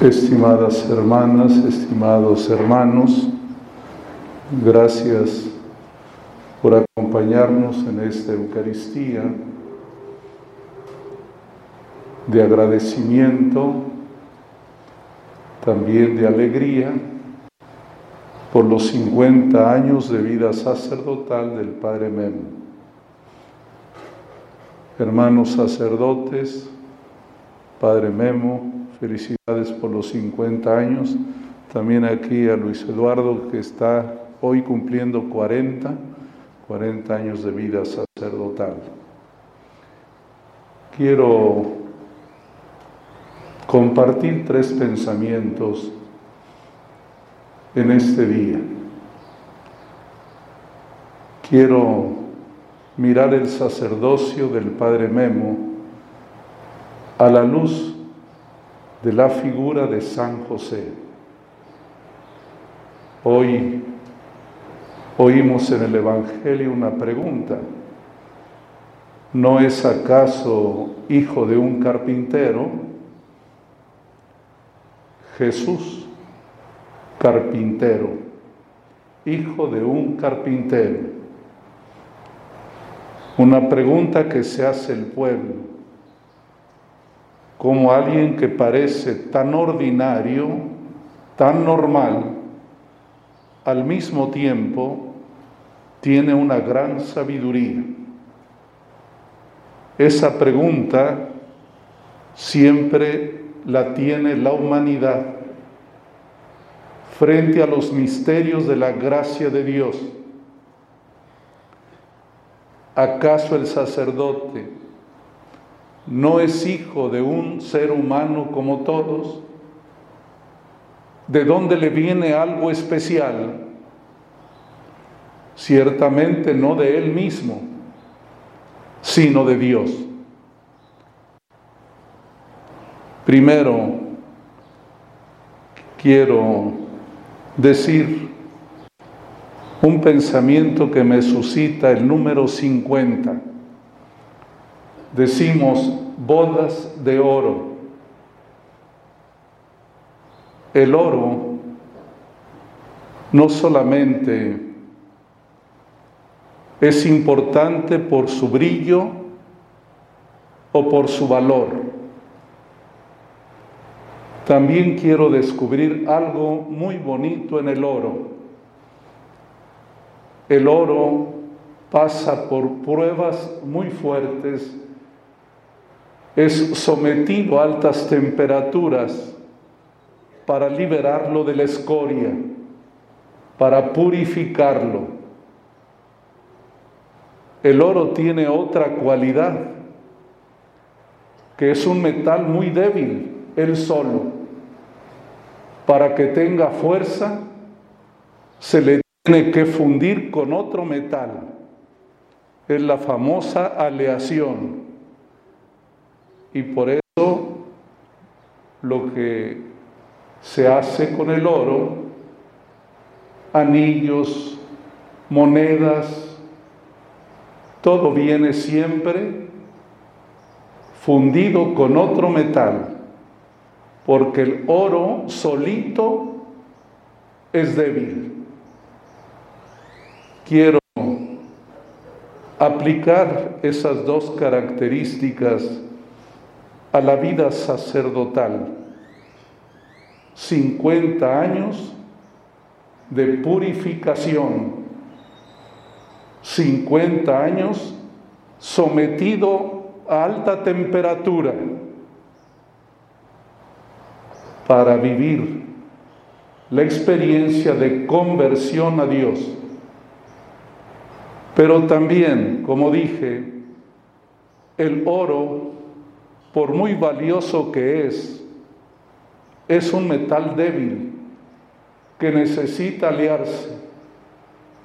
Estimadas hermanas, estimados hermanos, gracias por acompañarnos en esta Eucaristía de agradecimiento, también de alegría por los 50 años de vida sacerdotal del Padre Memo. Hermanos sacerdotes, Padre Memo, Felicidades por los 50 años. También aquí a Luis Eduardo que está hoy cumpliendo 40, 40 años de vida sacerdotal. Quiero compartir tres pensamientos en este día. Quiero mirar el sacerdocio del Padre Memo a la luz de la figura de San José. Hoy oímos en el Evangelio una pregunta. ¿No es acaso hijo de un carpintero? Jesús, carpintero, hijo de un carpintero. Una pregunta que se hace el pueblo como alguien que parece tan ordinario, tan normal, al mismo tiempo tiene una gran sabiduría. Esa pregunta siempre la tiene la humanidad frente a los misterios de la gracia de Dios. ¿Acaso el sacerdote no es hijo de un ser humano como todos, ¿de dónde le viene algo especial? Ciertamente no de él mismo, sino de Dios. Primero, quiero decir un pensamiento que me suscita el número 50 decimos bodas de oro. El oro no solamente es importante por su brillo o por su valor. También quiero descubrir algo muy bonito en el oro. El oro pasa por pruebas muy fuertes es sometido a altas temperaturas para liberarlo de la escoria, para purificarlo. El oro tiene otra cualidad, que es un metal muy débil, él solo. Para que tenga fuerza, se le tiene que fundir con otro metal. Es la famosa aleación. Y por eso lo que se hace con el oro, anillos, monedas, todo viene siempre fundido con otro metal, porque el oro solito es débil. Quiero aplicar esas dos características a la vida sacerdotal. 50 años de purificación, 50 años sometido a alta temperatura para vivir la experiencia de conversión a Dios. Pero también, como dije, el oro por muy valioso que es, es un metal débil que necesita aliarse,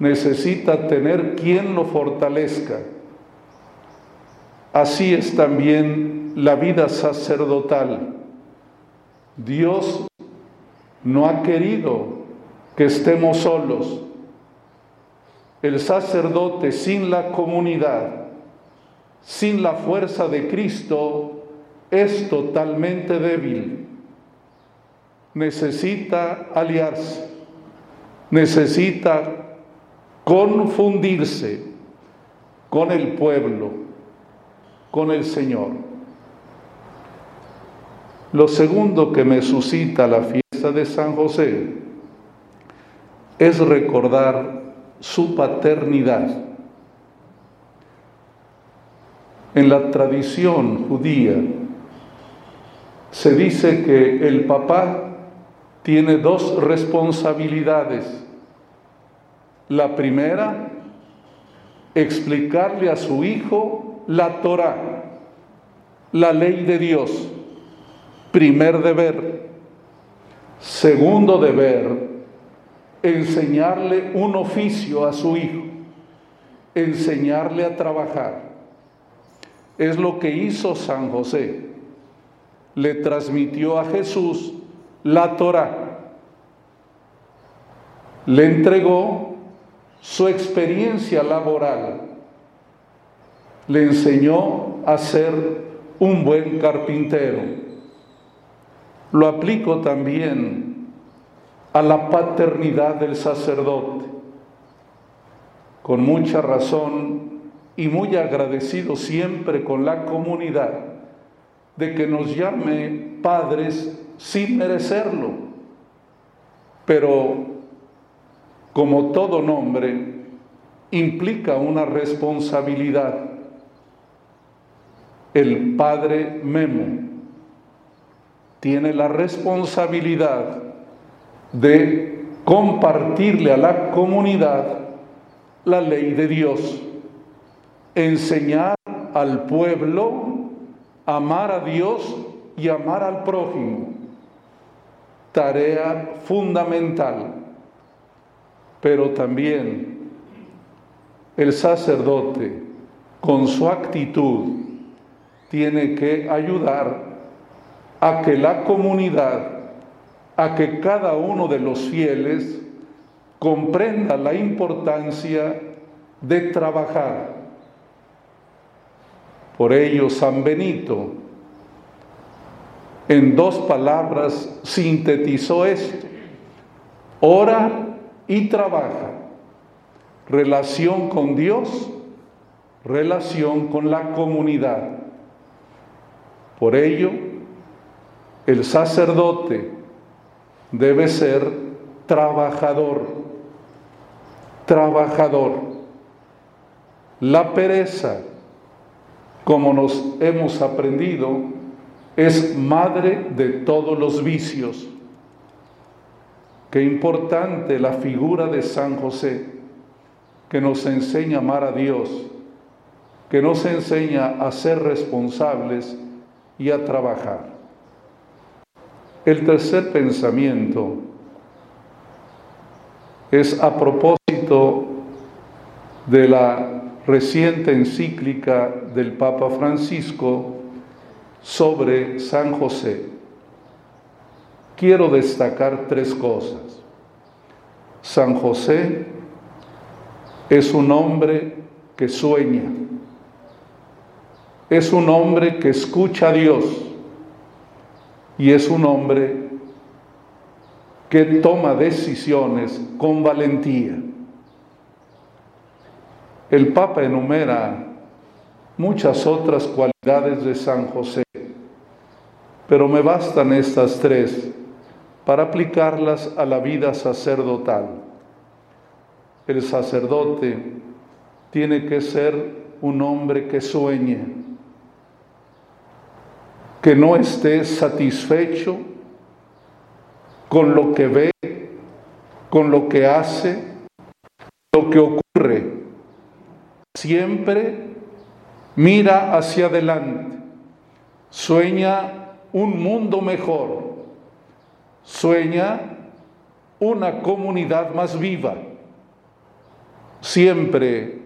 necesita tener quien lo fortalezca. Así es también la vida sacerdotal. Dios no ha querido que estemos solos. El sacerdote sin la comunidad, sin la fuerza de Cristo, es totalmente débil. necesita aliarse, necesita confundirse con el pueblo, con el Señor. Lo segundo que me suscita la fiesta de San José es recordar su paternidad. En la tradición judía se dice que el papá tiene dos responsabilidades. La primera, explicarle a su hijo la Torah, la ley de Dios. Primer deber. Segundo deber, enseñarle un oficio a su hijo, enseñarle a trabajar. Es lo que hizo San José. Le transmitió a Jesús la Torah. Le entregó su experiencia laboral. Le enseñó a ser un buen carpintero. Lo aplico también a la paternidad del sacerdote. Con mucha razón y muy agradecido siempre con la comunidad de que nos llame padres sin merecerlo. Pero como todo nombre, implica una responsabilidad. El padre Memo tiene la responsabilidad de compartirle a la comunidad la ley de Dios, enseñar al pueblo amar a Dios y amar al prójimo tarea fundamental, pero también el sacerdote con su actitud tiene que ayudar a que la comunidad, a que cada uno de los fieles comprenda la importancia de trabajar. Por ello, San Benito en dos palabras sintetizó esto. Ora y trabaja. Relación con Dios, relación con la comunidad. Por ello, el sacerdote debe ser trabajador, trabajador. La pereza, como nos hemos aprendido, es madre de todos los vicios. Qué importante la figura de San José, que nos enseña a amar a Dios, que nos enseña a ser responsables y a trabajar. El tercer pensamiento es a propósito de la reciente encíclica del Papa Francisco sobre San José, quiero destacar tres cosas. San José es un hombre que sueña, es un hombre que escucha a Dios y es un hombre que toma decisiones con valentía. El Papa enumera muchas otras cualidades de San José, pero me bastan estas tres para aplicarlas a la vida sacerdotal. El sacerdote tiene que ser un hombre que sueñe, que no esté satisfecho con lo que ve, con lo que hace, lo que ocurre. Siempre mira hacia adelante, sueña un mundo mejor, sueña una comunidad más viva, siempre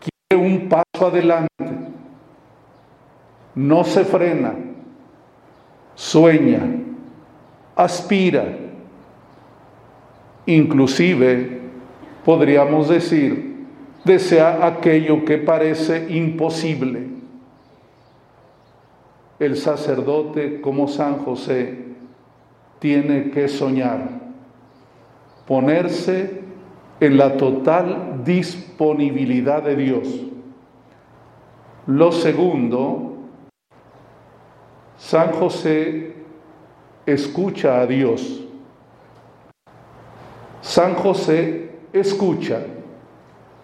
quiere un paso adelante, no se frena, sueña, aspira, inclusive podríamos decir, desea aquello que parece imposible. El sacerdote como San José tiene que soñar, ponerse en la total disponibilidad de Dios. Lo segundo, San José escucha a Dios. San José escucha,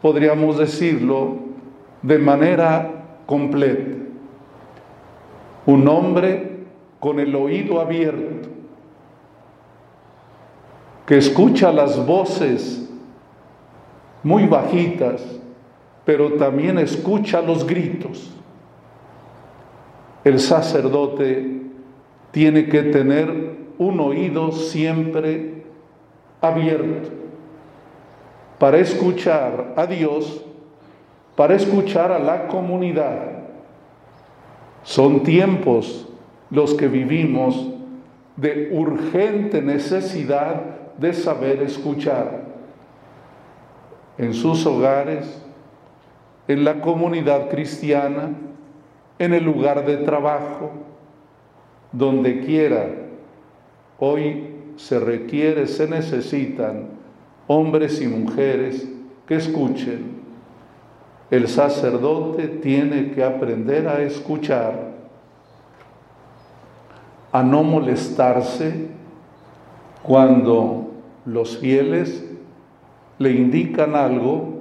podríamos decirlo, de manera completa. Un hombre con el oído abierto, que escucha las voces muy bajitas, pero también escucha los gritos. El sacerdote tiene que tener un oído siempre abierto para escuchar a Dios, para escuchar a la comunidad. Son tiempos los que vivimos de urgente necesidad de saber escuchar en sus hogares, en la comunidad cristiana, en el lugar de trabajo, donde quiera. Hoy se requiere, se necesitan hombres y mujeres que escuchen. El sacerdote tiene que aprender a escuchar, a no molestarse cuando los fieles le indican algo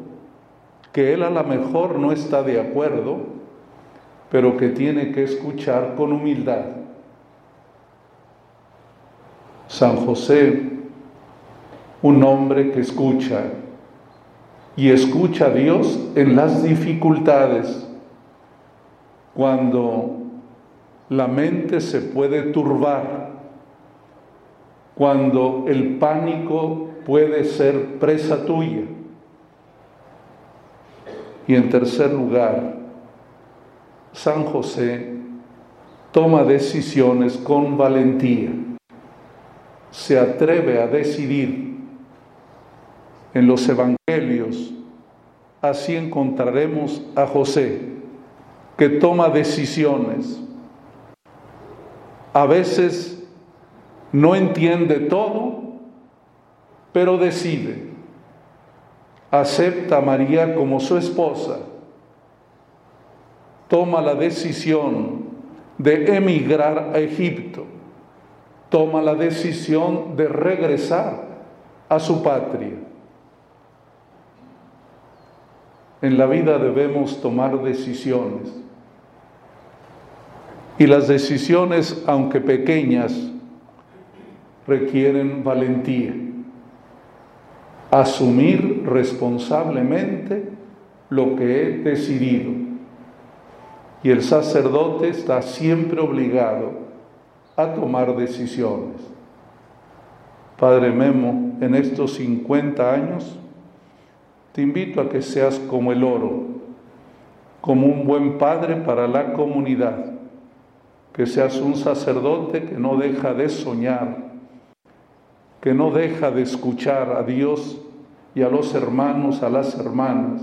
que él a lo mejor no está de acuerdo, pero que tiene que escuchar con humildad. San José, un hombre que escucha y escucha a Dios en las dificultades, cuando la mente se puede turbar, cuando el pánico puede ser presa tuya. Y en tercer lugar, San José toma decisiones con valentía, se atreve a decidir. En los evangelios, así encontraremos a José, que toma decisiones. A veces no entiende todo, pero decide, acepta a María como su esposa, toma la decisión de emigrar a Egipto, toma la decisión de regresar a su patria. En la vida debemos tomar decisiones. Y las decisiones, aunque pequeñas, requieren valentía asumir responsablemente lo que he decidido. Y el sacerdote está siempre obligado a tomar decisiones. Padre Memo, en estos 50 años, te invito a que seas como el oro, como un buen padre para la comunidad, que seas un sacerdote que no deja de soñar que no deja de escuchar a Dios y a los hermanos, a las hermanas,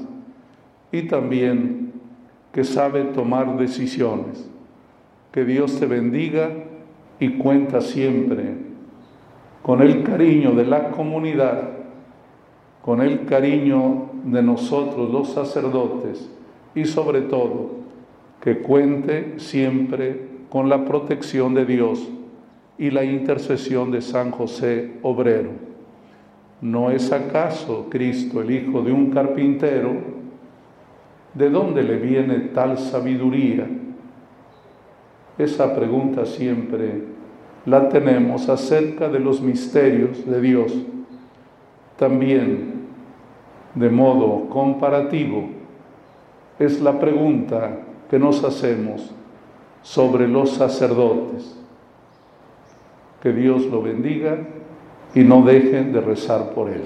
y también que sabe tomar decisiones. Que Dios te bendiga y cuenta siempre con el cariño de la comunidad, con el cariño de nosotros los sacerdotes y sobre todo que cuente siempre con la protección de Dios y la intercesión de San José Obrero. ¿No es acaso Cristo el hijo de un carpintero? ¿De dónde le viene tal sabiduría? Esa pregunta siempre la tenemos acerca de los misterios de Dios. También, de modo comparativo, es la pregunta que nos hacemos sobre los sacerdotes. Que Dios lo bendiga y no dejen de rezar por él.